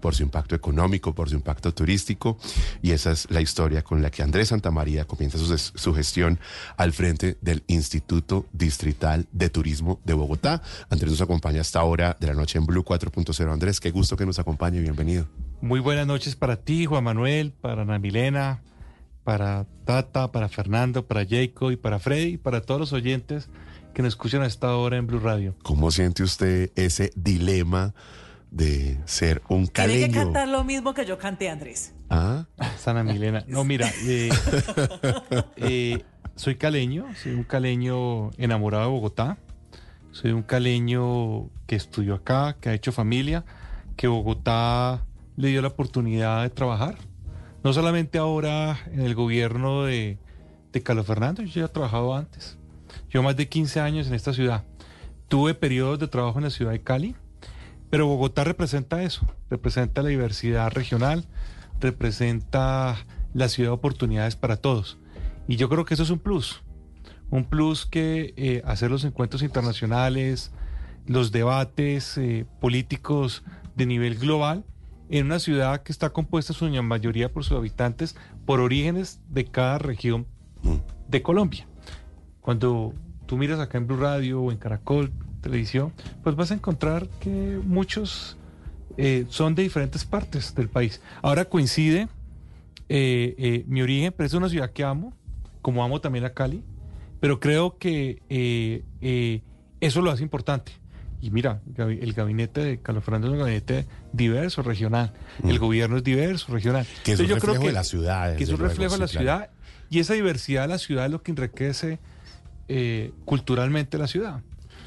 por su impacto económico, por su impacto turístico. Y esa es la historia con la que Andrés Santamaría comienza su, su gestión al frente del Instituto Distrital de Turismo de Bogotá. Andrés nos acompaña a esta hora de la noche en Blue 4.0. Andrés, qué gusto que nos acompañe. Bienvenido. Muy buenas noches para ti, Juan Manuel, para Ana Milena, para Tata, para Fernando, para Jacob y para Freddy para todos los oyentes que nos escuchan a esta hora en Blue Radio. ¿Cómo siente usted ese dilema de ser un caleño? Tiene que cantar lo mismo que yo canté, Andrés. Ah, Sana Milena. No, mira, eh, eh, soy caleño, soy un caleño enamorado de Bogotá. Soy un caleño que estudió acá, que ha hecho familia, que Bogotá le dio la oportunidad de trabajar. No solamente ahora en el gobierno de, de Carlos Fernando, yo ya he trabajado antes. Yo más de 15 años en esta ciudad. Tuve periodos de trabajo en la ciudad de Cali, pero Bogotá representa eso, representa la diversidad regional, representa la ciudad de oportunidades para todos. Y yo creo que eso es un plus, un plus que eh, hacer los encuentros internacionales, los debates eh, políticos de nivel global, en una ciudad que está compuesta en su mayoría por sus habitantes por orígenes de cada región de Colombia. Cuando tú miras acá en Blue Radio o en Caracol Televisión, pues vas a encontrar que muchos eh, son de diferentes partes del país. Ahora coincide eh, eh, mi origen, pero es una ciudad que amo, como amo también a Cali, pero creo que eso lo hace importante. Y mira, el gabinete de Carlos Fernando es un gabinete diverso, regional. El gobierno es diverso, regional. Que es un reflejo de la ciudad. Que es un reflejo de la ciudad. Y esa diversidad de la ciudad es lo que enriquece eh, culturalmente la ciudad.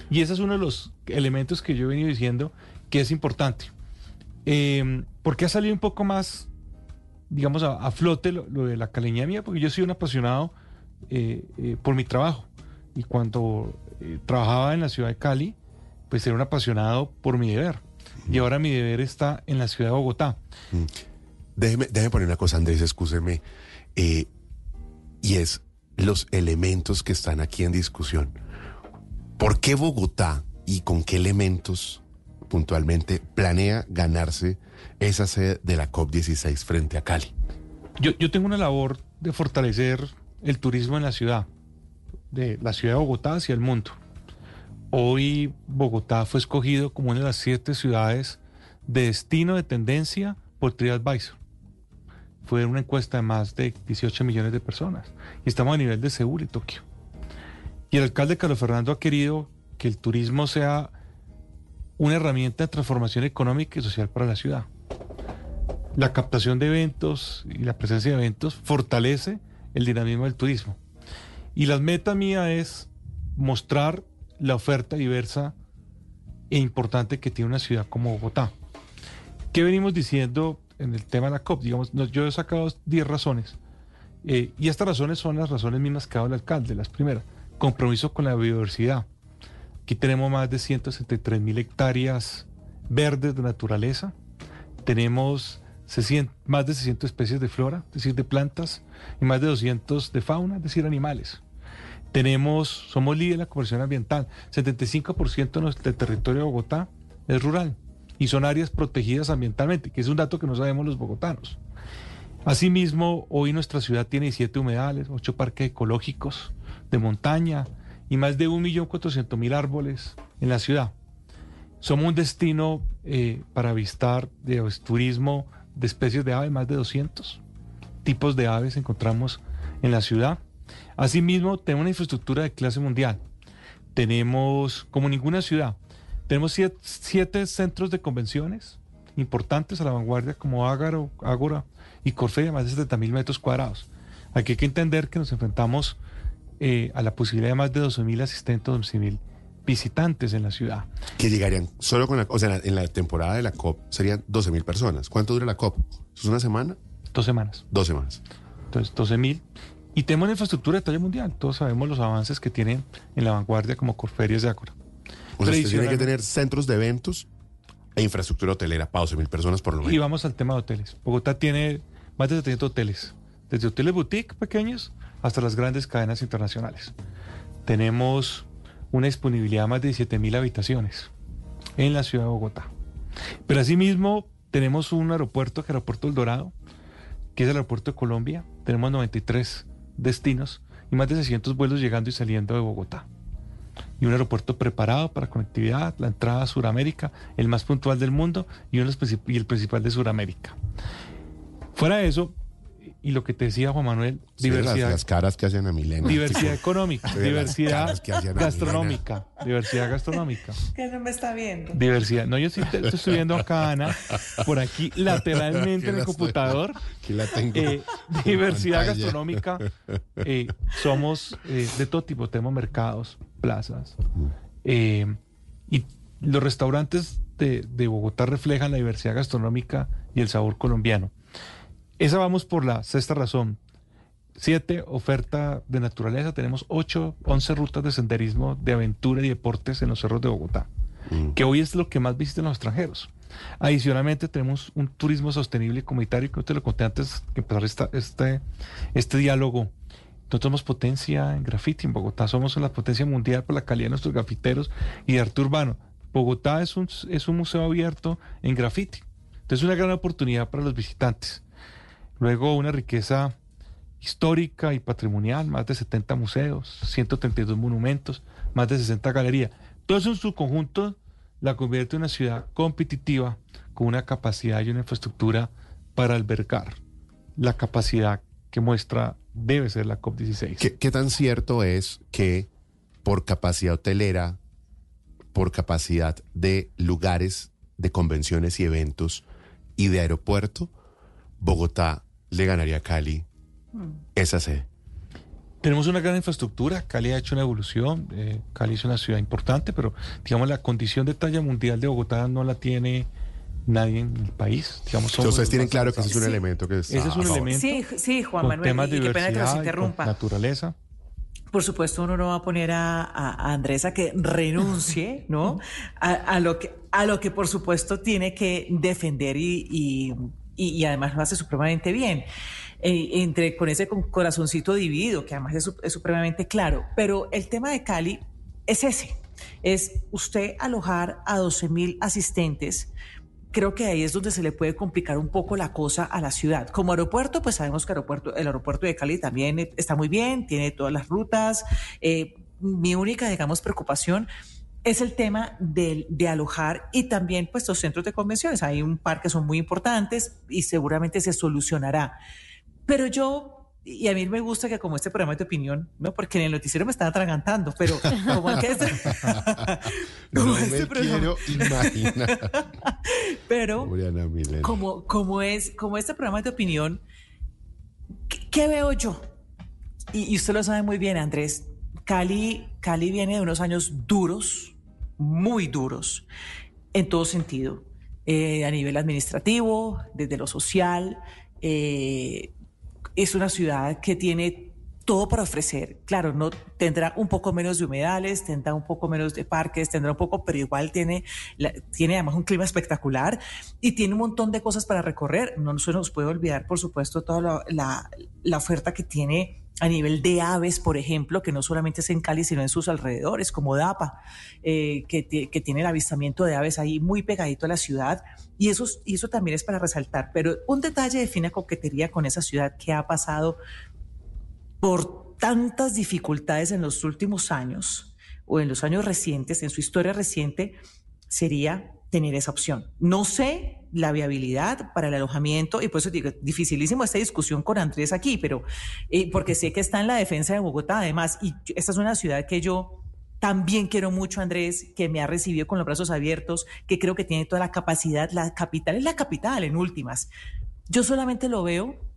Y ese es uno de los elementos que yo he venido diciendo que es importante. Eh, porque ha salido un poco más, digamos, a, flote lo, de la caleña mía? Porque yo soy un apasionado eh, por mi trabajo. Y cuando trabajaba en la ciudad de Cali, pues era un apasionado por mi deber. Y ahora mi deber está en la ciudad de Bogotá. Mm. Déjeme, déjeme poner una cosa, Andrés, escúcheme. Eh, y es los elementos que están aquí en discusión. ¿Por qué Bogotá y con qué elementos puntualmente planea ganarse esa sede de la COP16 frente a Cali? Yo, tengo una labor de fortalecer el turismo en la ciudad, de la ciudad de Bogotá hacia el mundo. Hoy Bogotá fue escogido como una de las siete ciudades de destino de tendencia por TripAdvisor. Fue una encuesta de más de 18 millones de personas. Y estamos a nivel de Seúl y Tokio. Y el alcalde Carlos Fernando ha querido que el turismo sea una herramienta de transformación económica y social para la ciudad. La captación de eventos y la presencia de eventos fortalece el dinamismo del turismo. Y la meta mía es mostrar la oferta diversa e importante que tiene una ciudad como Bogotá. ¿Qué venimos diciendo en el tema de la COP? Digamos, yo he sacado 10 razones. Eh, y estas razones son las razones mismas que ha dado el alcalde. Las primeras, compromiso con la biodiversidad. Aquí tenemos más de 163 mil hectáreas verdes de naturaleza. Tenemos más de 600 especies de flora, es decir, de plantas, y más de 200 de fauna, es decir, animales. Tenemos, somos líderes en la conversión ambiental. 75% de nuestro territorio de Bogotá es rural y son áreas protegidas ambientalmente, que es un dato que no sabemos los bogotanos. Asimismo, hoy nuestra ciudad tiene 17 humedales, 8 parques ecológicos de montaña y más de 1.400.000 árboles en la ciudad. Somos un destino eh, para avistar de turismo de especies de aves, más de 200 tipos de aves encontramos en la ciudad. Asimismo, tenemos una infraestructura de clase mundial. Tenemos, como ninguna ciudad, tenemos siete, centros de convenciones importantes a la vanguardia, como Ágaro, Ágora y Corfe, más de 70 mil metros cuadrados. Aquí hay que entender que nos enfrentamos eh, a la posibilidad de más de 12 mil asistentes, 12 mil visitantes en la ciudad. Que llegarían solo con la, o sea, en la temporada de la COP serían 12 mil personas. ¿Cuánto dura la COP? ¿Es una semana? Dos semanas. Dos semanas. Entonces, 12 mil. Y tenemos una infraestructura de talla mundial. Todos sabemos los avances que tienen en la vanguardia como Corferias de Ácora. O sea, tiene que tener centros de eventos e infraestructura hotelera para 12 mil personas por lo menos. Y vamos al tema de hoteles. Bogotá tiene más de 700 hoteles, desde hoteles boutique pequeños hasta las grandes cadenas internacionales. Tenemos una disponibilidad de más de 17 mil habitaciones en la ciudad de Bogotá. Pero asimismo tenemos un aeropuerto, que es el aeropuerto El Dorado, que es el aeropuerto de Colombia. Tenemos 93 destinos y más de 600 vuelos llegando y saliendo de Bogotá. Y un aeropuerto preparado para conectividad, la entrada a Sudamérica, el más puntual del mundo y, uno y el principal de Sudamérica. Fuera de eso, y lo que te decía Juan Manuel, Sí, las, diversidad, las caras que hacen a Milena. diversidad económica, Sí, diversidad gastronómica, diversidad gastronómica. Que no me está viendo. Diversidad. No, yo sí te, te estoy viendo acá, Ana, por aquí lateralmente en el computador. Aquí la tengo. Eh, diversidad pantalla. gastronómica. eh, somos eh, de todo tipo. Tenemos mercados, plazas. eh, y los restaurantes de, de Bogotá reflejan la diversidad gastronómica y el sabor colombiano. Esa vamos por la sexta razón. Siete, oferta de naturaleza. Tenemos ocho, once rutas de senderismo, de aventura y deportes en los cerros de Bogotá, Mm. que hoy es lo que más visitan los extranjeros. Adicionalmente, tenemos un turismo sostenible y comunitario, que te lo conté antes que empezar esta- este, este diálogo. Nosotros somos potencia en graffiti en Bogotá, somos la potencia mundial por la calidad de nuestros grafiteros y de arte urbano. Bogotá es un, es un museo abierto en graffiti. Entonces, es una gran oportunidad para los visitantes. Luego, una riqueza histórica y patrimonial, más de 70 museos, 132 monumentos, más de 60 galerías. Todo eso en su conjunto la convierte en una ciudad competitiva con una capacidad y una infraestructura para albergar la capacidad que muestra debe ser la COP16. ¿Qué, qué tan cierto es que por capacidad hotelera, por capacidad de lugares de convenciones y eventos y de aeropuerto, Bogotá le ganaría a Cali esa sede? Tenemos una gran infraestructura, Cali ha hecho una evolución, eh, Cali es una ciudad importante, pero digamos la condición de talla mundial de Bogotá no la tiene nadie en el país. Digamos, Ustedes tienen claro que ese es un elemento que Ese es un Ah, elemento Sí, sí, Juan con Manuel, temas y, de y qué pena que los interrumpa. naturaleza. Por supuesto, uno no va a poner a, a- a Andrés a que renuncie, ¿no? A, a lo que, a lo que por supuesto tiene que defender y, y, y- y además lo hace supremamente bien. Eh, entre con ese corazoncito dividido, que además es, es supremamente claro. Pero el tema de Cali es ese: es usted alojar a 12 mil asistentes creo que ahí es donde se le puede complicar un poco la cosa a la ciudad. Como aeropuerto, pues sabemos que aeropuerto, el aeropuerto de Cali también está muy bien, tiene todas las rutas. Eh, mi única, digamos, preocupación es el tema de, de alojar y también pues los centros de convenciones. Hay un par que son muy importantes y seguramente se solucionará. Pero yo y a mí me gusta que como este programa es de opinión, ¿no? Porque en el noticiero me estaba atragantando, pero como que es... No como me este programa- quiero imaginar. Pero como, como es, como este programa es de opinión, ¿qué, qué veo yo? Y, y usted lo sabe muy bien, Andrés. Cali, Cali viene de unos años duros, muy duros, en todo sentido. Eh, a nivel administrativo, desde lo social. eh, es una ciudad que tiene todo para ofrecer. Claro, no tendrá un poco menos de humedales, tendrá un poco menos de parques, tendrá un poco, pero igual tiene, tiene además un clima espectacular y tiene un montón de cosas para recorrer. No se nos puede olvidar, por supuesto, toda la, la- oferta que tiene a nivel de aves, por ejemplo, que no solamente es en Cali, sino en sus alrededores, como Dapa, eh, que, que tiene el avistamiento de aves ahí muy pegadito a la ciudad. Y eso, y eso también es para resaltar. Pero un detalle de fina coquetería con esa ciudad que ha pasado por tantas dificultades en los últimos años o en los años recientes, en su historia reciente, sería tener esa opción. No sé la viabilidad para el alojamiento y por eso digo, dificilísimo esta discusión con Andrés aquí, pero eh, porque sé que está en la defensa de Bogotá además y esta es una ciudad que yo también quiero mucho, Andrés, que me ha recibido con los brazos abiertos, que creo que tiene toda la capacidad, la capital es la capital en últimas. Yo solamente lo veo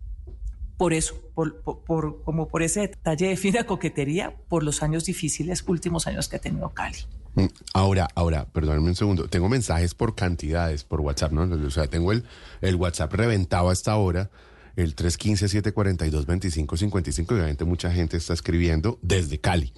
por eso, por, por- por- como por ese detalle de fina coquetería, por los años difíciles, últimos años que ha tenido Cali. Mm, Ahora, ahora, perdóname un segundo. Tengo mensajes por cantidades, por WhatsApp, ¿no? O sea, tengo el, el WhatsApp reventado hasta ahora, el 315-742-2555. Obviamente mucha gente está escribiendo desde Cali.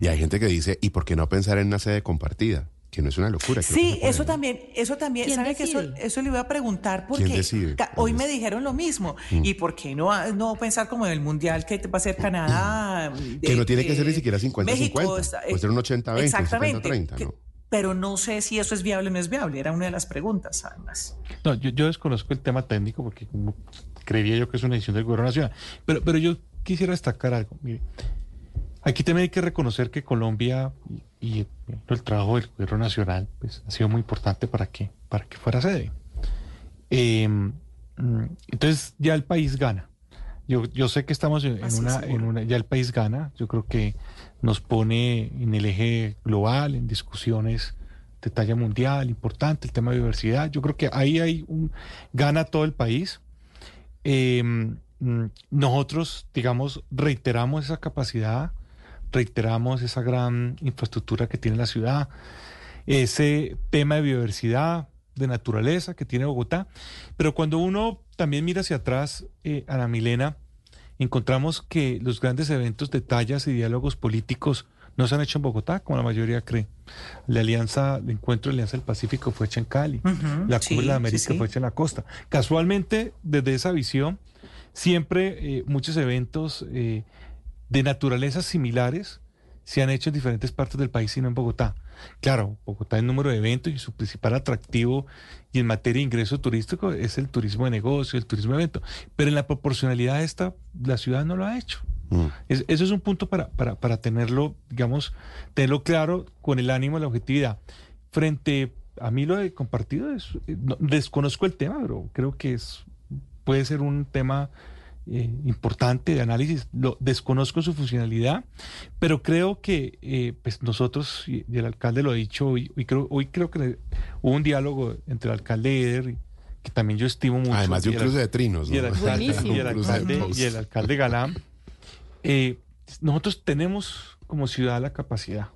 Y hay gente que dice, ¿y por qué no pensar en una sede compartida? Que no es una locura. Sí, eso también, eso también, ¿Quién ¿sabe que eso, decide? eso le iba a preguntar porque ¿Quién decide? ca- hoy me dijeron lo mismo. ¿Y por qué no, no pensar como en el mundial que va a ser Canadá? Que no tiene que ser ni siquiera 50-50, México está- puede ser un 80-20, un Exactamente. 70-30, que- ¿no? pero no sé si eso es viable o no es viable. Era una de las preguntas, además. No, yo, yo desconozco el tema técnico porque creería yo que es una decisión del gobierno nacional. Pero, pero yo quisiera destacar algo. Mire, aquí también hay que reconocer que Colombia y, el trabajo del gobierno nacional pues, ha sido muy importante para que, para que fuera sede. Mm, entonces ya el país gana. Yo, yo sé que estamos en, una, en una, ya el país gana. Yo creo que nos pone en el eje global, en discusiones de talla mundial, importante, el tema de diversidad. Yo creo que ahí hay un, gana todo el país. Mm, nosotros, digamos, reiteramos esa capacidad, reiteramos esa gran infraestructura que tiene la ciudad, ese tema de biodiversidad, de naturaleza que tiene Bogotá, pero cuando uno también mira hacia atrás, eh, Ana Milena, encontramos que los grandes eventos de tallas y diálogos políticos no se han hecho en Bogotá, como la mayoría cree. La alianza, el encuentro de Alianza del Pacífico fue hecha en Cali, la Cumbre de la América fue hecha en la costa. Casualmente, desde esa visión, siempre eh, muchos eventos eh, de naturaleza similares se han hecho en diferentes partes del país, sino en Bogotá. Claro, Bogotá el número de eventos y su principal atractivo y en materia de ingreso turístico es el turismo de negocio, el turismo de evento. Pero en la proporcionalidad esta, la ciudad no lo ha hecho. Mm. eso es un punto para, para, para, tenerlo, digamos, tenerlo claro con el ánimo y la objetividad. Frente a mí lo de compartido, es, eh, desconozco el tema, pero creo que es, puede ser un tema eh, importante de análisis. Lo desconozco su funcionalidad, pero creo que eh, pues nosotros y, el alcalde lo ha dicho hoy, y creo, hoy creo que hubo un diálogo entre el alcalde Eder que también yo estimo mucho. Además de un cruce de trinos. Y, el alcalde, Galán. Eh, nosotros tenemos como ciudad la capacidad,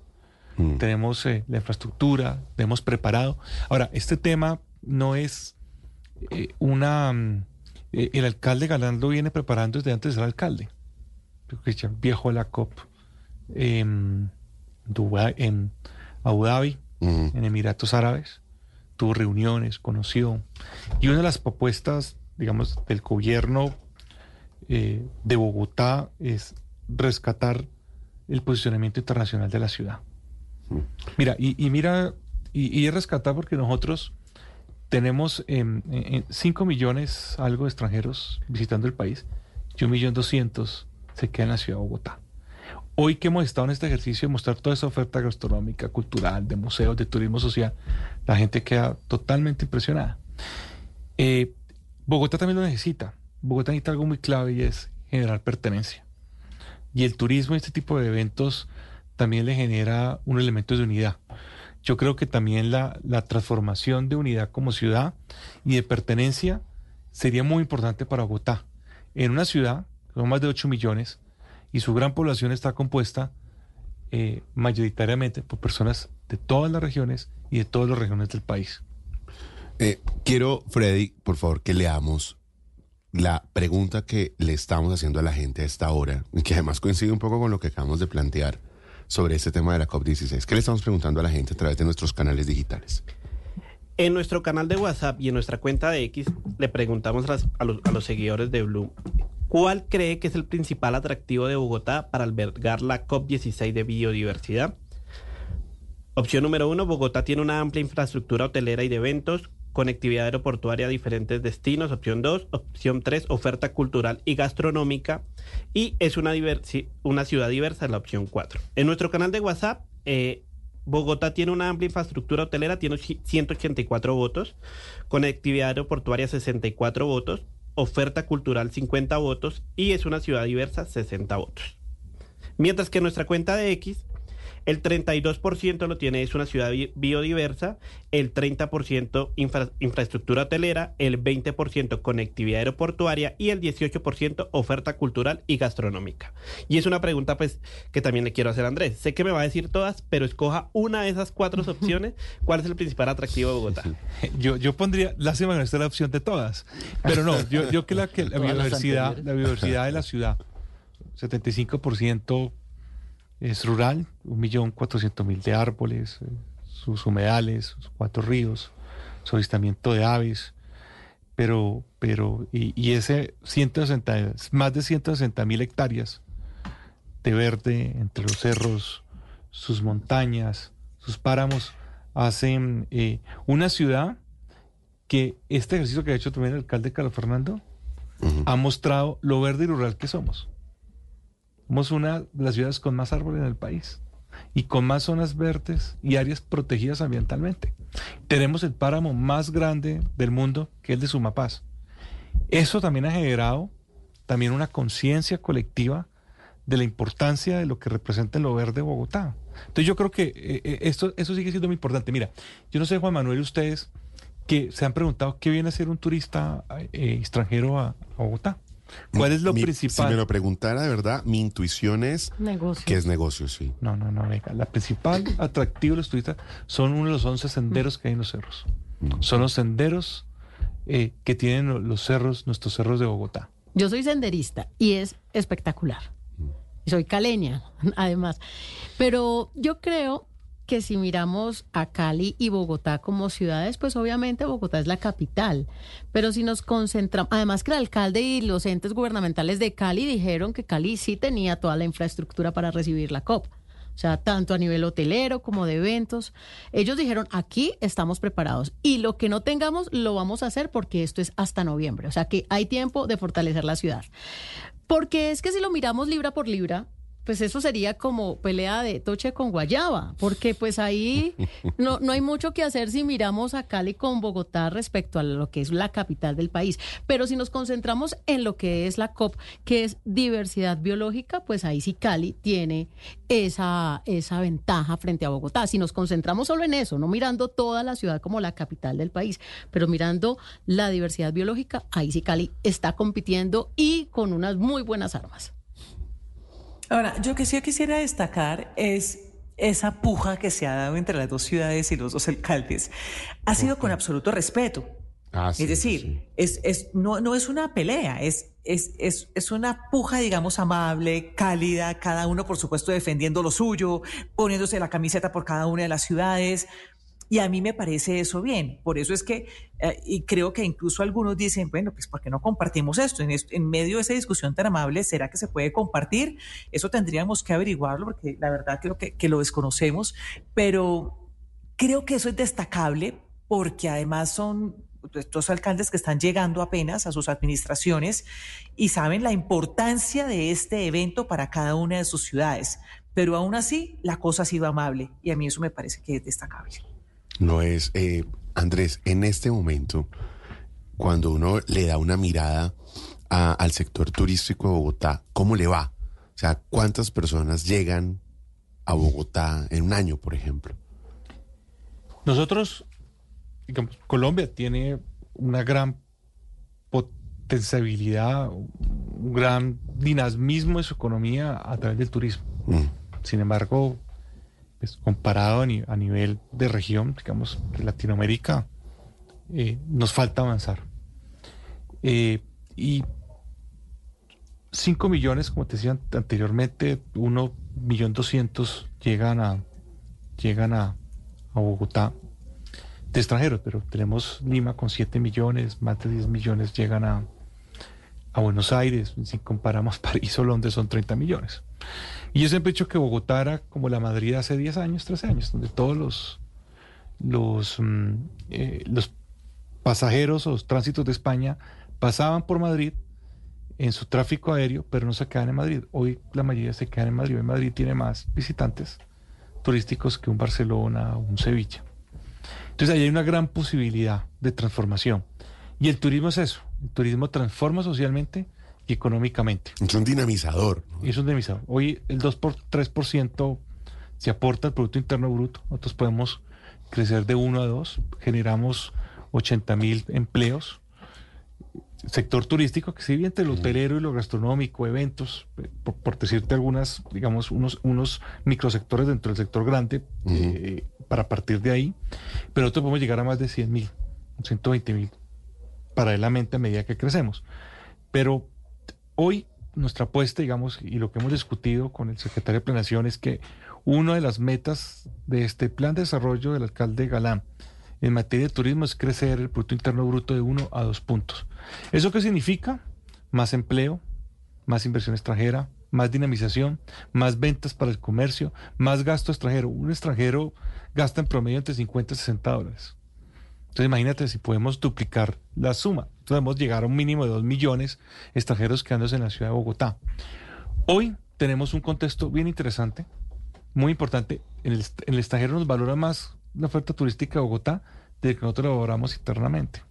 mm. tenemos la infraestructura, tenemos preparado. Ahora, este tema no es una mm, eh, el alcalde Galán lo viene preparando desde antes de ser alcalde. ya viejo de la COP en, en Abu Dhabi, en Emiratos Árabes. Tuvo reuniones, conoció. Y una de las propuestas, digamos, del gobierno eh, de Bogotá es rescatar el posicionamiento internacional de la ciudad. Mira, y, mira, y, y es rescatar porque nosotros tenemos 5 millones algo de extranjeros visitando el país y un millón doscientos se queda en la ciudad de Bogotá. Hoy que hemos estado en este ejercicio de mostrar toda esa oferta gastronómica, cultural, de museos, de turismo social, la gente queda totalmente impresionada. Eh, Bogotá también lo necesita. Bogotá necesita algo muy clave y es generar pertenencia. Y el turismo y este tipo de eventos también le genera un elemento de unidad yo creo que también la, transformación de unidad como ciudad y de pertenencia sería muy importante para Bogotá. En una ciudad, con más de 8 millones, y su gran población está compuesta eh, mayoritariamente por personas de todas las regiones y de todas las regiones del país. Eh, quiero, Freddy, por favor, que leamos la pregunta que le estamos haciendo a la gente a esta hora, que además coincide un poco con lo que acabamos de plantear sobre este tema de la COP16. ¿Qué le estamos preguntando a la gente a través de nuestros canales digitales? En nuestro canal de WhatsApp y en nuestra cuenta de X le preguntamos a, los, seguidores de Blue, ¿cuál cree que es el principal atractivo de Bogotá para albergar la COP16 de biodiversidad? Opción número uno, Bogotá tiene una amplia infraestructura hotelera y de eventos, conectividad aeroportuaria a diferentes destinos. Opción 2. Opción 3. Oferta cultural y gastronómica. Y es una, una ciudad diversa, la opción 4. En nuestro canal de WhatsApp, eh, Bogotá tiene una amplia infraestructura hotelera, tiene 184 votos. Conectividad aeroportuaria, 64 votos. Oferta cultural, 50 votos. Y es una ciudad diversa, 60 votos. Mientras que nuestra cuenta de X el 32% lo tiene, es una ciudad biodiversa, el 30% infraestructura hotelera, el 20% conectividad aeroportuaria y el 18% oferta cultural y gastronómica. Y es una pregunta pues que también le quiero hacer a Andrés. Sé que me va a decir todas, pero escoja una de esas cuatro opciones. ¿Cuál es el principal atractivo de Bogotá? Yo, yo pondría, lástima que no esté la opción de todas, pero no, yo, yo creo que la, la biodiversidad, la biodiversidad de la ciudad, 75% es rural, un millón cuatrocientos mil de árboles, eh, sus humedales, sus cuatro ríos, su avistamiento de aves, pero, pero, y, ese 160, más de 160 mil hectáreas de verde entre los cerros, sus montañas, sus páramos, hacen eh, una ciudad que este ejercicio que ha hecho también el alcalde Carlos Fernando ha mostrado lo verde y rural que somos. Somos una de las ciudades con más árboles en el país y con más zonas verdes y áreas protegidas ambientalmente. Tenemos el páramo más grande del mundo, que es de Sumapaz. Eso también ha generado también una conciencia colectiva de la importancia de lo que representa lo verde Bogotá. Entonces yo creo que eh, eh, esto, eso sigue siendo muy importante. Mira, yo no sé, Juan Manuel, ustedes que se han preguntado qué viene a ser un turista eh, extranjero a, Bogotá. ¿Cuál es lo principal? Si me lo preguntara de verdad, mi intuición es que es negocio, sí. No, no, no, venga. La principal atractivo de los turistas son uno de los 11 senderos que hay en los cerros. Mm. Son los senderos que tienen los cerros, nuestros cerros de Bogotá. Yo soy senderista y es espectacular soy caleña, además. Pero yo creo que si miramos a Cali y Bogotá como ciudades, pues obviamente Bogotá es la capital. Pero si nos concentramos, además que el alcalde y los entes gubernamentales de Cali dijeron que Cali sí tenía toda la infraestructura para recibir la COP. O sea, tanto a nivel hotelero como de eventos. Ellos dijeron, aquí estamos preparados y lo que no tengamos lo vamos a hacer porque esto es hasta noviembre. O sea que hay tiempo de fortalecer la ciudad. Porque es que si lo miramos libra por libra, pues eso sería como pelea de toche con guayaba, porque pues ahí no, no hay mucho que hacer si miramos a Cali con Bogotá respecto a lo que es la capital del país. Pero si nos concentramos en lo que es la COP, que es diversidad biológica, pues ahí sí Cali tiene esa, esa ventaja frente a Bogotá. Si nos concentramos solo en eso, no mirando toda la ciudad como la capital del país, pero mirando la diversidad biológica, ahí sí Cali está compitiendo y con unas muy buenas armas. Ahora, yo que sí quisiera destacar es esa puja que se ha dado entre las dos ciudades y los dos alcaldes. Ha sido con absoluto respeto. Ah, es decir, es, es, no, no es una pelea, es, es, es, es una puja, digamos, amable, cálida, cada uno, por supuesto, defendiendo lo suyo, poniéndose la camiseta por cada una de las ciudades. Y a mí me parece eso bien. Por eso es que, eh, y creo que incluso algunos dicen, bueno, pues ¿por qué no compartimos esto? En, medio de esa discusión tan amable, ¿será que se puede compartir? Eso tendríamos que averiguarlo porque la verdad creo que, que lo desconocemos, pero creo que eso es destacable porque además son estos alcaldes que están llegando apenas a sus administraciones y saben la importancia de este evento para cada una de sus ciudades. Pero aún así, la cosa ha sido amable y a mí eso me parece que es destacable. No es, eh, Andrés, en este momento, cuando uno le da una mirada al sector turístico de Bogotá, ¿cómo le va? O sea, ¿cuántas personas llegan a Bogotá en un año, por ejemplo? Nosotros, digamos, Colombia tiene una gran potencialidad, un gran dinamismo en su economía a través del turismo. Mm. Sin embargo, pues, comparado a, nivel de región, digamos, de Latinoamérica, eh, nos falta avanzar. Eh, y 5 millones, como te decía anteriormente, 1 millón 200 llegan a, llegan a, Bogotá de extranjeros, pero tenemos Lima con 7 millones, más de 10 millones llegan a, a Buenos Aires, si comparamos París o Londres son 30 millones. Y yo siempre he que Bogotá era como la Madrid hace 10 años, 13 años, donde todos los, los, mm, eh, los pasajeros o los tránsitos de España pasaban por Madrid en su tráfico aéreo, pero no se quedan en Madrid. Hoy la mayoría se quedan en Madrid. Hoy Madrid tiene más visitantes turísticos que un Barcelona o un Sevilla. Entonces ahí hay una gran posibilidad de transformación. Y el turismo es eso. El turismo transforma socialmente económicamente. Es un dinamizador. Es un dinamizador. Hoy el 2 por 3% se aporta al Producto Interno Bruto. Nosotros podemos crecer de 1 a 2. Generamos 80 mil empleos. Sector turístico, que sigue entre lo hotelero y lo gastronómico, eventos, por, decirte algunas, digamos, unos, unos microsectores dentro del sector grande, eh, para partir de ahí. Pero nosotros podemos llegar a más de 100 mil, 120 mil paralelamente a medida que crecemos. Pero Hoy nuestra apuesta, digamos, y lo que hemos discutido con el secretario de Planeación es que una de las metas de este plan de desarrollo del alcalde Galán en materia de turismo es crecer el Producto Interno Bruto de uno a dos puntos. ¿Eso qué significa? Más empleo, más inversión extranjera, más dinamización, más ventas para el comercio, más gasto extranjero. Un extranjero gasta en promedio entre 50 y 60 dólares. Entonces imagínate si podemos duplicar la suma. Podemos llegar a un mínimo de 2 millones extranjeros quedándose en la ciudad de Bogotá. Hoy tenemos un contexto bien interesante, muy importante. En el, extranjero nos valora más la oferta turística de Bogotá de que nosotros lo valoramos internamente.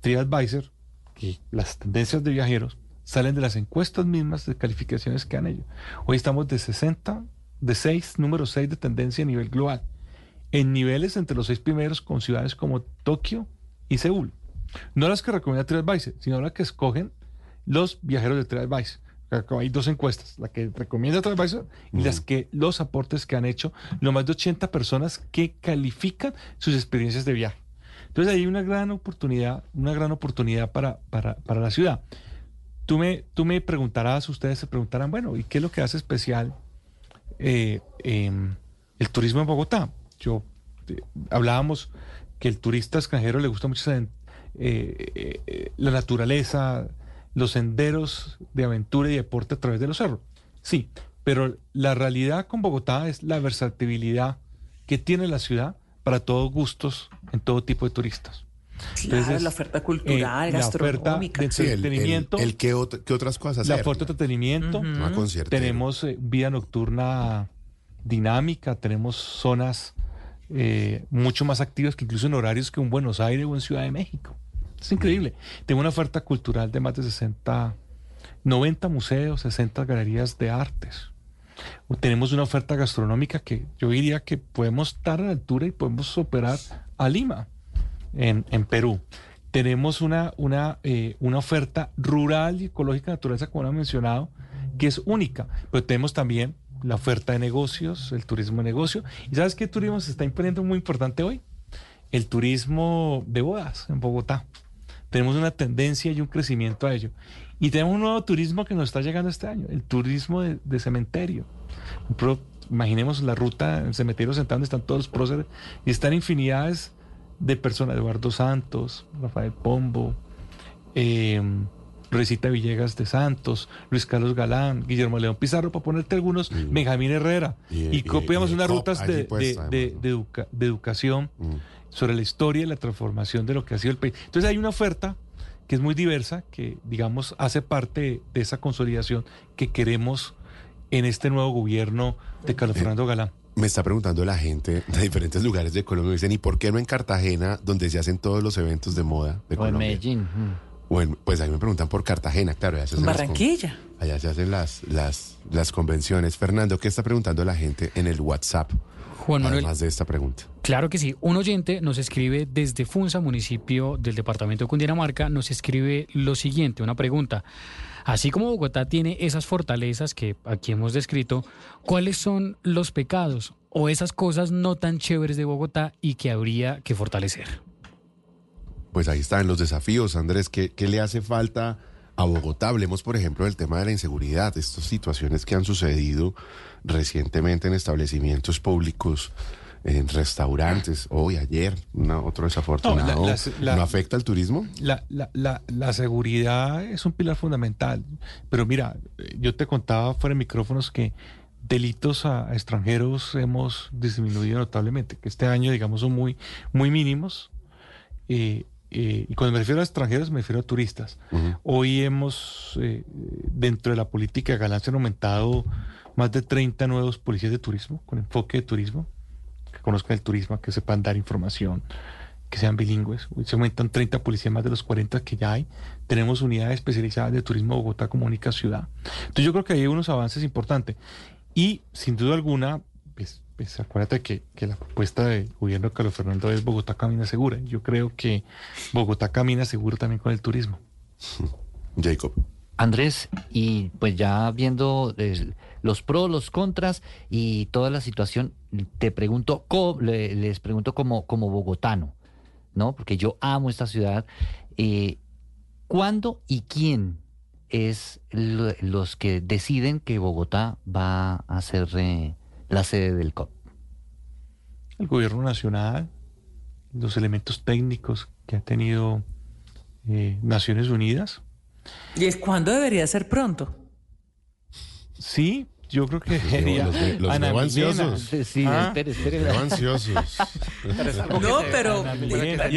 TripAdvisor, que las tendencias de viajeros salen de las encuestas mismas de calificaciones que han hecho. Hoy estamos de 60, de 6, número 6 de tendencia a nivel global, en niveles entre los seis primeros con ciudades como Tokio y Seúl. No las que recomienda TripAdvisor, sino las que escogen los viajeros de TripAdvisor. Hay dos encuestas, la que recomienda TripAdvisor y las que los aportes que han hecho lo más de 80 personas que califican sus experiencias de viaje. Entonces hay una gran oportunidad, una gran oportunidad para, para, para la ciudad. Tú me, tú me preguntarás, ustedes se preguntarán, bueno, ¿y qué es lo que hace especial eh, em, el turismo en Bogotá? Yo eh, hablábamos que el turista extranjero le gusta mucho eh, eh, la naturaleza, los senderos de aventura y deporte a través de los cerros. Sí, pero la realidad con Bogotá es la versatilidad que tiene la ciudad para todos gustos en todo tipo de turistas. Claro, Entonces, la oferta eh, cultural, la oferta gastronómica. de Sí, el, el- entretenimiento, el qué, ot- qué otras cosas la hacer. oferta de entretenimiento, tenemos eh, vida nocturna dinámica, tenemos zonas eh, mucho más activas que incluso en horarios que en Buenos Aires o en Ciudad de México. Es increíble. Tengo una oferta cultural de más de 60, 90 museos, 60 galerías de artes. Tenemos una oferta gastronómica que yo diría que podemos estar a la altura y podemos operar a Lima, en, Perú. Tenemos una, una, eh, una oferta rural y ecológica de naturaleza, como han mencionado, que es única. Pero tenemos también la oferta de negocios, el turismo de negocio. ¿Y sabes qué turismo se está imponiendo muy importante hoy? El turismo de bodas en Bogotá. Tenemos una tendencia y un crecimiento a ello. Y tenemos un nuevo turismo que nos está llegando este año, el turismo de, cementerio. Imaginemos la ruta el cementerio central donde están todos los próceres y están infinidades de personas, Eduardo Santos, Rafael Pombo, eh, Recita Villegas de Santos, Luis Carlos Galán, Guillermo León Pizarro, para ponerte algunos, Mm. Benjamín Herrera. Y- Y, y- copiamos y unas rutas de, pues, de- de- ¿no? de educa- de educación Mm. sobre la historia y la transformación de lo que ha sido el país. Entonces hay una oferta que es muy diversa, que digamos hace parte de esa consolidación que queremos en este nuevo gobierno de Carlos Eh, Fernando Galán. Me está preguntando la gente de diferentes lugares de Colombia. Me dicen, ¿y por qué no en Cartagena, donde se hacen todos los eventos de moda de O en? Medellín. O en- pues ahí me preguntan por Cartagena, claro. Allá se En hacen las con- Barranquilla. allá se hacen las, las, las convenciones. Fernando, ¿qué está preguntando la gente en el WhatsApp? Juan Manuel, Además de esta pregunta. claro que sí. Un oyente nos escribe desde Funza, municipio del departamento de Cundinamarca, nos escribe lo siguiente, una pregunta. Así como Bogotá tiene esas fortalezas que aquí hemos descrito, ¿cuáles son los pecados o esas cosas no tan chéveres de Bogotá y que habría que fortalecer? Pues ahí están los desafíos, Andrés. ¿Qué, qué le hace falta a Bogotá? Hablemos, por ejemplo, del tema de la inseguridad, estas situaciones que han sucedido recientemente en establecimientos públicos, en restaurantes, hoy, ayer, una, otro desafortunado. No, la- ¿No, la- afecta al turismo? La, la, seguridad es un pilar fundamental. Pero mira, yo te contaba fuera de micrófonos que delitos a, a extranjeros hemos disminuido notablemente, que este año, digamos, son muy, muy mínimos. Eh, eh, y cuando me refiero a extranjeros, me refiero a turistas. Ujú. Hoy hemos, eh, dentro de la política de Galán, se han aumentado más de 30 nuevos policías de turismo, con enfoque de turismo, que conozcan el turismo, que sepan dar información, que sean bilingües. Hoy se aumentan 30 policías más de los 40 que ya hay. Tenemos unidades especializadas de turismo Bogotá como única ciudad. Entonces yo creo que hay unos avances importantes. Y sin duda alguna, pues, pues acuérdate que, que la propuesta del gobierno de Carlos Fernando es Bogotá camina segura. Yo creo que Bogotá camina seguro también con el turismo. Jacob. Andrés, y pues ya viendo eh, los pros, los contras y toda la situación, te pregunto, le- les pregunto como, como bogotano, ¿no? Porque yo amo esta ciudad. eh, ¿Cuándo y quién es lo- los que deciden que Bogotá va a ser eh, la sede del COP? el gobierno nacional, los elementos técnicos que ha tenido eh, Naciones Unidas. ¿Y es cuándo debería ser pronto? Sí, Yo creo que Los sería los los Ana ansiosos. Sí, sí, Ah. espere, ansiosos. No, pero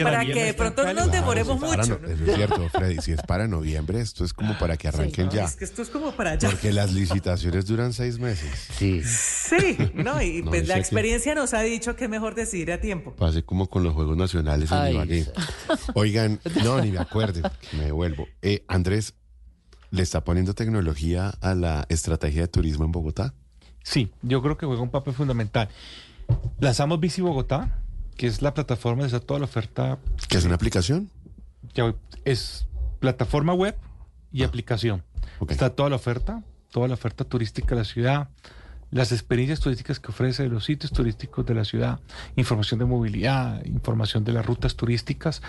para que de pronto no nos demoremos Claro, mucho. no- eso es cierto, Freddy. Si es para noviembre, esto es como para que arranquen No, ya. Es que esto es como para allá. Porque las licitaciones duran seis meses. Sí. Sí, no, y No, pues la que- experiencia nos ha dicho que es mejor decidir a tiempo. Pase como con los Juegos Nacionales en Ay. Oigan, no, ni me acuerden, que me devuelvo. Eh, Andrés, ¿le está poniendo tecnología a la estrategia de turismo en Bogotá? Sí, yo creo que juega un papel fundamental. Lanzamos Bici Bogotá, que es la plataforma de toda la oferta, ¿Que es una aplicación? ya es plataforma web y aplicación. Ok. Está toda la oferta, toda la oferta turística de la ciudad, las experiencias turísticas que ofrece los sitios turísticos de la ciudad, información de movilidad, información de las rutas turísticas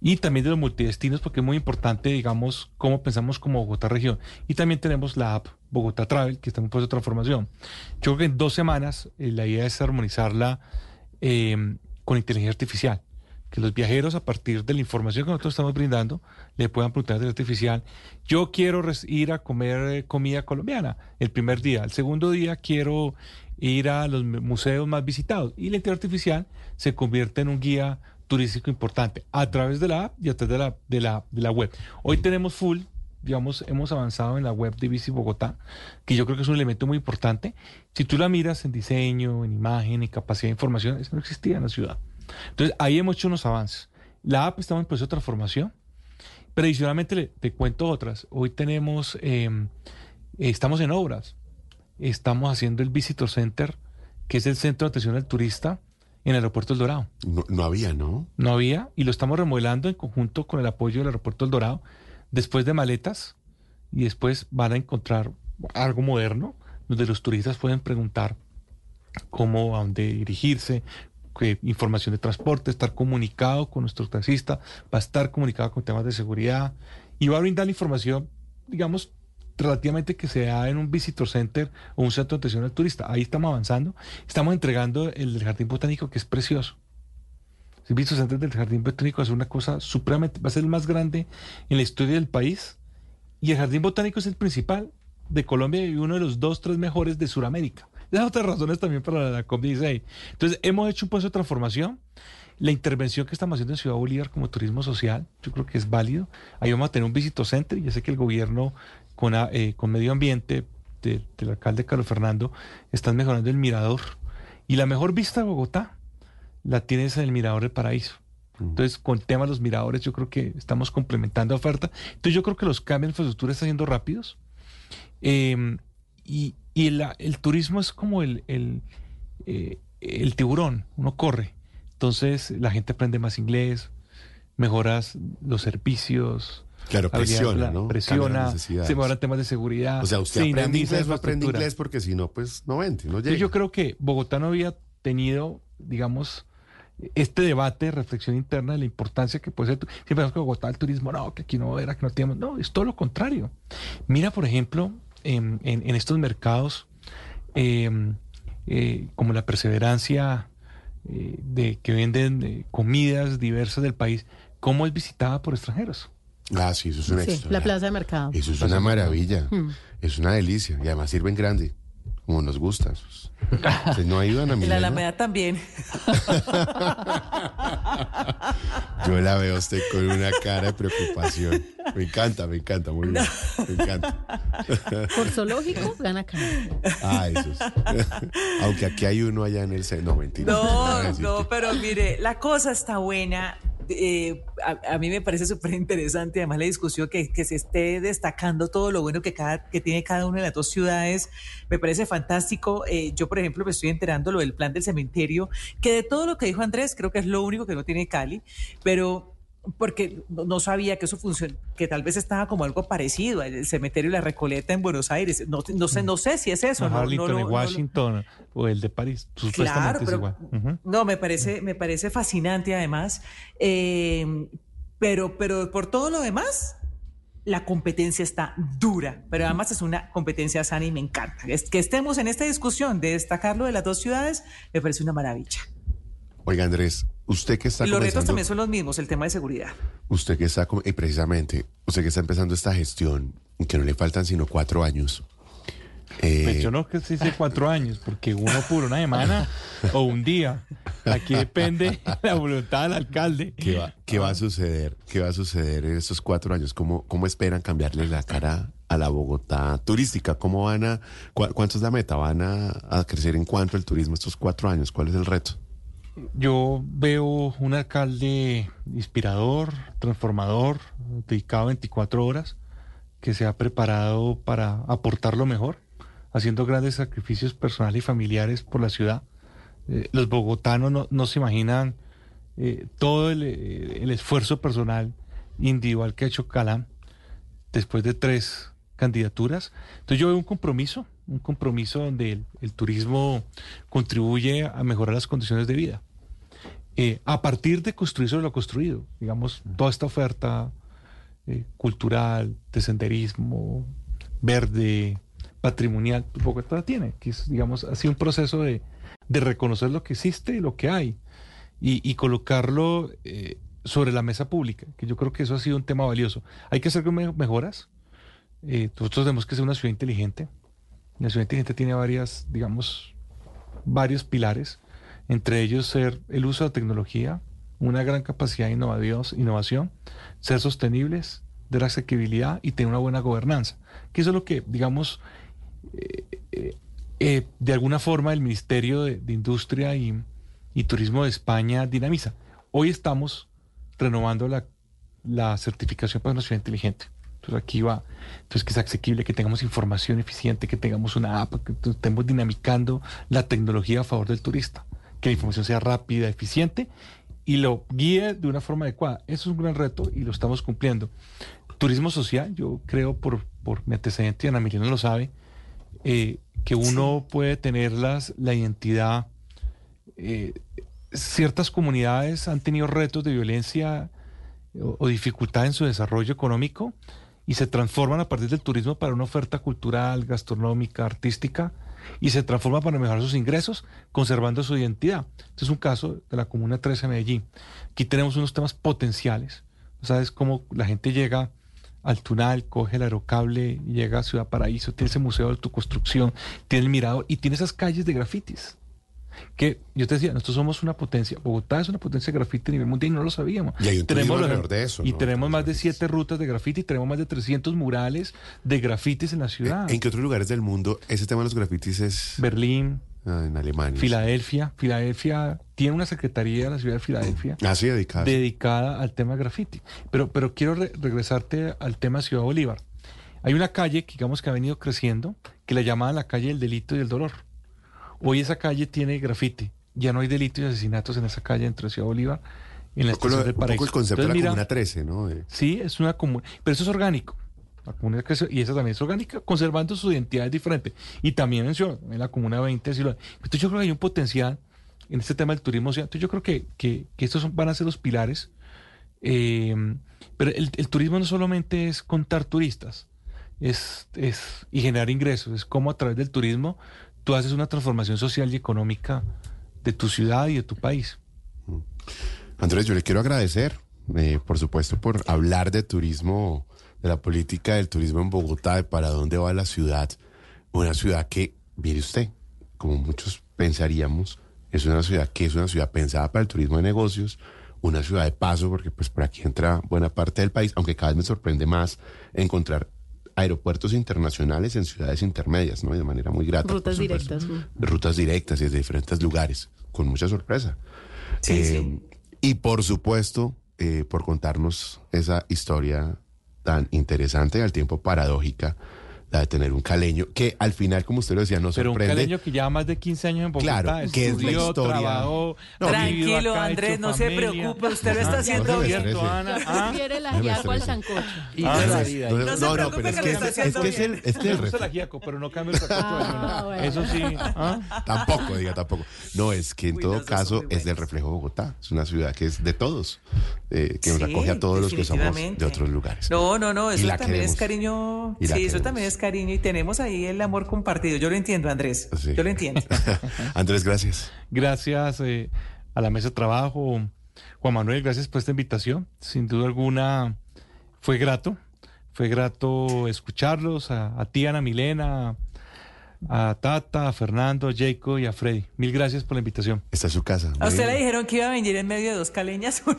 y también de los multidestinos, porque es muy importante, digamos, cómo pensamos como Bogotá región. Y también tenemos la app Bogotá Travel, que está en un proceso de transformación. Yo creo que en dos semanas eh, la idea es armonizarla eh, con inteligencia artificial. Que los viajeros, a partir de la información que nosotros estamos brindando, le puedan preguntar a la inteligencia artificial, yo quiero ir a comer eh, comida colombiana el primer día, el segundo día quiero ir a los mu- museos más visitados. Y la inteligencia artificial se convierte en un guía turístico importante a través de la app y a través de la, de la, de la web. Hoy tenemos full, digamos, hemos avanzado en la web de Bici Bogotá, que yo creo que es un elemento muy importante. Si tú la miras en diseño, en imagen, en capacidad de información, eso no existía en la ciudad. Entonces, ahí hemos hecho unos avances. La app está en proceso de transformación, pero adicionalmente le- te cuento otras. Hoy tenemos, eh, estamos en obras. Estamos haciendo el Visitor Center, que es el centro de atención al turista en el aeropuerto El Dorado. No, no había, ¿no? No había, y lo estamos remodelando en conjunto con el apoyo del aeropuerto El Dorado, después de maletas, y después van a encontrar algo moderno, donde los turistas pueden preguntar cómo, a dónde dirigirse, qué información de transporte, estar comunicado con nuestro taxista, va a estar comunicado con temas de seguridad, y va a brindar la información, digamos, relativamente que se da en un visitor center o un centro de atención al turista. Ahí estamos avanzando. Estamos entregando el del Jardín Botánico, que es precioso. El visitor center del Jardín Botánico es una cosa supremamente, va a ser el más grande en la historia del país. Y el Jardín Botánico es el principal de Colombia y uno de los dos, tres mejores de Sudamérica. Esas otras razones también para la COP16. Entonces, hemos hecho un proceso de transformación. La intervención que estamos haciendo en Ciudad Bolívar como turismo social, yo creo que es válido. Ahí vamos a tener un visito center y yo sé que el gobierno con, a- eh, con medio ambiente de- del alcalde Carlos Fernando están mejorando el mirador. Y la mejor vista de Bogotá la tienes en el mirador del paraíso. Entonces, con el tema de los miradores, yo creo que estamos complementando oferta. Entonces, yo creo que los cambios en infraestructura están siendo rápidos. Eh, y y el, el turismo es como el, el, eh, el tiburón, uno corre. Entonces, la gente aprende más inglés, mejoras los servicios. Claro, presiona, ¿no? Presiona, se mejoran temas de seguridad. O sea, usted se aprende inglés, no aprende inglés porque si no, pues no vende, no llega. Yo creo que Bogotá no había tenido, digamos, este debate, reflexión interna de la importancia que puede ser. Siempre pensamos que Bogotá, el turismo, no, que aquí no era, que no tenemos. No, es todo lo contrario. Mira, por ejemplo, en, en- en estos mercados, eh, eh, como la perseverancia eh, de que venden eh, comidas diversas del país, cómo es visitada por extranjeros. Ah, sí, eso es una Sí, extra- la plaza de mercado. Eso es una maravilla. Mm. Es una delicia. Y además sirven grande, como nos gusta. ¿Ustedes no ayudan a mi la Alameda también. Yo la veo a usted con una cara de preocupación. Me encanta, me encanta, muy bien. Me encanta. Por zoológico, gana Cali. Ah, eso es. Aunque aquí hay uno allá en el centro. No, mentira. No, no, pero mire, la cosa está buena. Eh, a, a mí me parece súper interesante, además la discusión que, que se esté destacando todo lo bueno que, cada, que tiene cada una de las dos ciudades, me parece fantástico. Eh, yo, por ejemplo, me estoy enterando lo del plan del cementerio, que de todo lo que dijo Andrés, creo que es lo único que no tiene Cali, pero porque no no sabía que eso funciona, que tal vez estaba como algo parecido, el cementerio y la Recoleta en Buenos Aires. No, no sé, no sé si es eso. no- no Arlington en no lo- Washington o el de París. Supuestamente Claro, es pero igual. Ujú. no, me parece, me parece fascinante además. Eh, pero, pero por todo lo demás, la competencia está dura, pero además es una competencia sana y me encanta. Es- que estemos en esta discusión de destacarlo de las dos ciudades, me parece una maravilla. Oiga, Andrés, usted que está Y los retos también son los mismos, el tema de seguridad. Usted que está, y precisamente, usted que está empezando esta gestión, que no le faltan sino cuatro años, Eh, Pues yo no que se dice cuatro años, porque uno por una semana o un día. Aquí depende la voluntad del alcalde. ¿Qué va, qué va a suceder? ¿Qué va a suceder en estos cuatro años? ¿Cómo, cómo esperan cambiarle la cara a la Bogotá turística? ¿Cómo van a, cua- cuánto es la meta? ¿Van a, a crecer en cuanto el turismo estos cuatro años? ¿Cuál es el reto? Yo veo un alcalde inspirador, transformador, dedicado 24 horas, que se ha preparado para aportar lo mejor, haciendo grandes sacrificios personales y familiares por la ciudad. Eh, los bogotanos no, se imaginan eh, todo el, eh, el esfuerzo personal individual que ha hecho Calán después de tres candidaturas. Entonces yo veo un compromiso, un compromiso donde el turismo contribuye a mejorar las condiciones de vida. Eh, a partir de construir sobre lo construido, digamos, toda esta oferta eh, cultural, de senderismo, verde, patrimonial, pues Bogotá la tiene, que es, digamos, así un proceso de, de reconocer lo que existe y lo que hay y, y colocarlo eh, sobre la mesa pública, que yo creo que eso ha sido un tema valioso. Hay que hacer me- mejoras. Eh, nosotros tenemos que ser una ciudad inteligente. La ciudad inteligente tiene varias, digamos, varios pilares, entre ellos ser el uso de tecnología, una gran capacidad de innovación, ser sostenibles, de la asequibilidad y tener una buena gobernanza. Que eso es lo que, digamos, eh, eh, eh, de alguna forma el Ministerio de, Industria y, Turismo de España dinamiza. Hoy estamos renovando la, certificación para una ciudad inteligente. Entonces aquí va, entonces que sea asequible, que tengamos información eficiente, que tengamos una app, que estemos dinamicando la tecnología a favor del turista, que la información sea rápida, eficiente y lo guíe de una forma adecuada. Eso es un gran reto y lo estamos cumpliendo. Turismo social, yo creo por, por mi antecedente, Ana Milena lo sabe, eh, que uno puede tener las, la identidad. eh, ciertas comunidades han tenido retos de violencia o, o dificultad en su desarrollo económico y se transforman a partir del turismo para una oferta cultural, gastronómica, artística y se transforma para mejorar sus ingresos, conservando su identidad. Este es un caso de la Comuna 13 de Medellín. Aquí tenemos unos temas potenciales. ¿Sabes cómo la gente llega al Tunal, coge el aerocable, llega a Ciudad Paraíso, tiene ese museo de tu construcción, tiene el mirador y tiene esas calles de grafitis? Que yo te decía, nosotros somos una potencia. Bogotá es una potencia de grafiti a nivel mundial y no lo sabíamos. Y hay un turismo los- alrededor de eso, Y ¿no? tenemos más de siete rutas de grafiti, tenemos más de 300 murales de grafitis en la ciudad. ¿En qué otros lugares del mundo ese tema de los grafitis es Berlín, ah, en Alemania? Filadelfia. Filadelfia tiene una secretaría de la ciudad de Filadelfia Así dedicado. dedicada al tema graffiti. Pero, pero quiero re- regresarte al tema Ciudad Bolívar. Hay una calle que digamos que ha venido creciendo, que la llamaban la calle del delito y del dolor. Hoy esa calle tiene graffiti. Ya no hay delitos y asesinatos en esa calle entre Ciudad Bolívar y en la estación del un poco Paraíso. el concepto Entonces, de la mira, Comuna 13, ¿no? De- Sí, es una comuna, pero eso es orgánico. La comuna creció y esa también es orgánica, conservando su identidad es diferente. Y también en, Ciudad- en la comuna 20, así lo- Entonces yo creo que hay un potencial en este tema del turismo. Entonces yo creo que, que, que estos son- van a ser los pilares. Eh, pero el, el turismo no solamente es contar turistas es, es, y generar ingresos, es como a través del turismo tú haces una transformación social y económica de tu ciudad y de tu país. Andrés, yo le quiero agradecer, eh, por supuesto, por hablar de turismo, de la política del turismo en Bogotá, de para dónde va la ciudad. Una ciudad que, mire usted, como muchos pensaríamos, es una ciudad que es una ciudad pensada para el turismo de negocios, una ciudad de paso, porque pues por aquí entra buena parte del país, aunque cada vez me sorprende más encontrar aeropuertos internacionales en ciudades intermedias, ¿no? Y de manera muy grata. Rutas directas. Rutas directas y desde diferentes lugares, con mucha sorpresa. Sí, Eh, sí. Y por supuesto, eh, por contarnos esa historia tan interesante, al tiempo paradójica, la de tener un caleño, que al final, como usted lo decía, nos Pero un sorprende. caleño que lleva más de 15 años en Bogotá, Claro, que es la estudió, historia. trabajó, No, Tranquilo, acá, Andrés, no se preocupe, usted lo está No, haciendo no bien. Ana, ¿ah? No me ajiaco al sancocho. Y Ah, la. No, No no, se no, preocupe pero es que que, lo está es, es haciendo que es el, es que el gusta pero no cambia el sancocho de Ah, bueno. Eso sí. ¿ah? Tampoco, diga tampoco. No, es que en Uy, todo caso es del reflejo de Bogotá. Es una ciudad que es de todos, eh, que nos acoge a todos los que somos de otros lugares. No, no, no, eso la también es cariño. La Sí, eso también es cariño y tenemos ahí el amor compartido. Yo lo entiendo, Andrés. Sí. Yo lo entiendo. Andrés, gracias. Gracias eh, a la mesa de trabajo. Juan Manuel, gracias por esta invitación. Sin duda alguna fue grato. Fue grato escucharlos, a, a ti, Ana Milena, a Tata, a Fernando, a Jacob y a Freddy. Mil gracias por la invitación. Esta es su casa. ¿A usted le dijeron que iba a venir en medio de dos caleñas o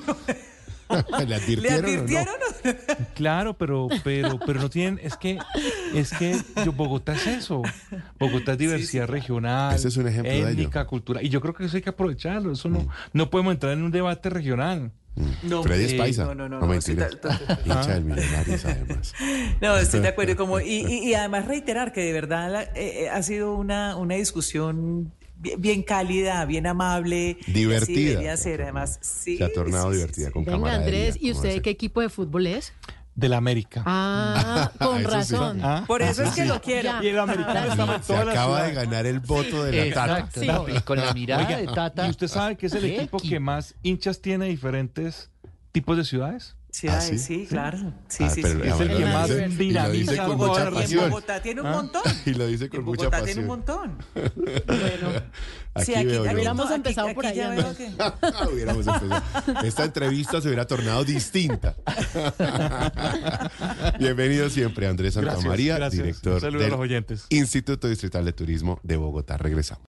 ¿Le ¿Le advirtieron, o no? advirtieron? o no? Claro, pero, pero, pero no tienen, es que, es que yo- Bogotá es eso. Bogotá es diversidad regional, Ese es un ejemplo de ello. étnica, cultural. Y yo creo que eso hay que aprovecharlo. Eso no, no podemos entrar en un debate regional. No, Freddy es eh, paisa. no, no, no, No, no, mentira. Hincha del Millonarios, además. No, estoy de acuerdo. Como, y, y- y además reiterar que de verdad la- eh, eh, ha sido una, una discusión bien, bien cálida, bien amable. Divertida. debería ser, además. Sí, Se ha tornado sí, divertida sí. con Venga, camaradería, Andrés, ¿y usted qué equipo de fútbol es? Del América. Ah, con razón. ¿Ah? Por eso es que lo quiero. Ya. Y el americano estaba en Se todas las acaba de ganar el voto de la Tata. Exacto, no, con la mirada Oiga, de Tata. ¿Y usted sabe que es el ¿Qué equipo que más hinchas tiene diferentes tipos de ciudades? Sí, ¿Ah, sí? sí, claro. Sí, Ah, sí, pero sí. Es el que más dice- y lo dice dinamiza Y en pasión. Bogotá tiene un ¿Ah? montón. Y lo dice con En mucha Bogotá tiene un pasión. montón. Bueno, Aquí Sí, aquí veo yo. Hubiéramos no, aquí- empezado por aquí veo Andrés. que- Hubiéramos empezado. Esta entrevista se hubiera tornado distinta. Bienvenido siempre, Andrés Santamaría, director Un saludo a del los oyentes. Instituto Distrital de Turismo de Bogotá. Regresamos.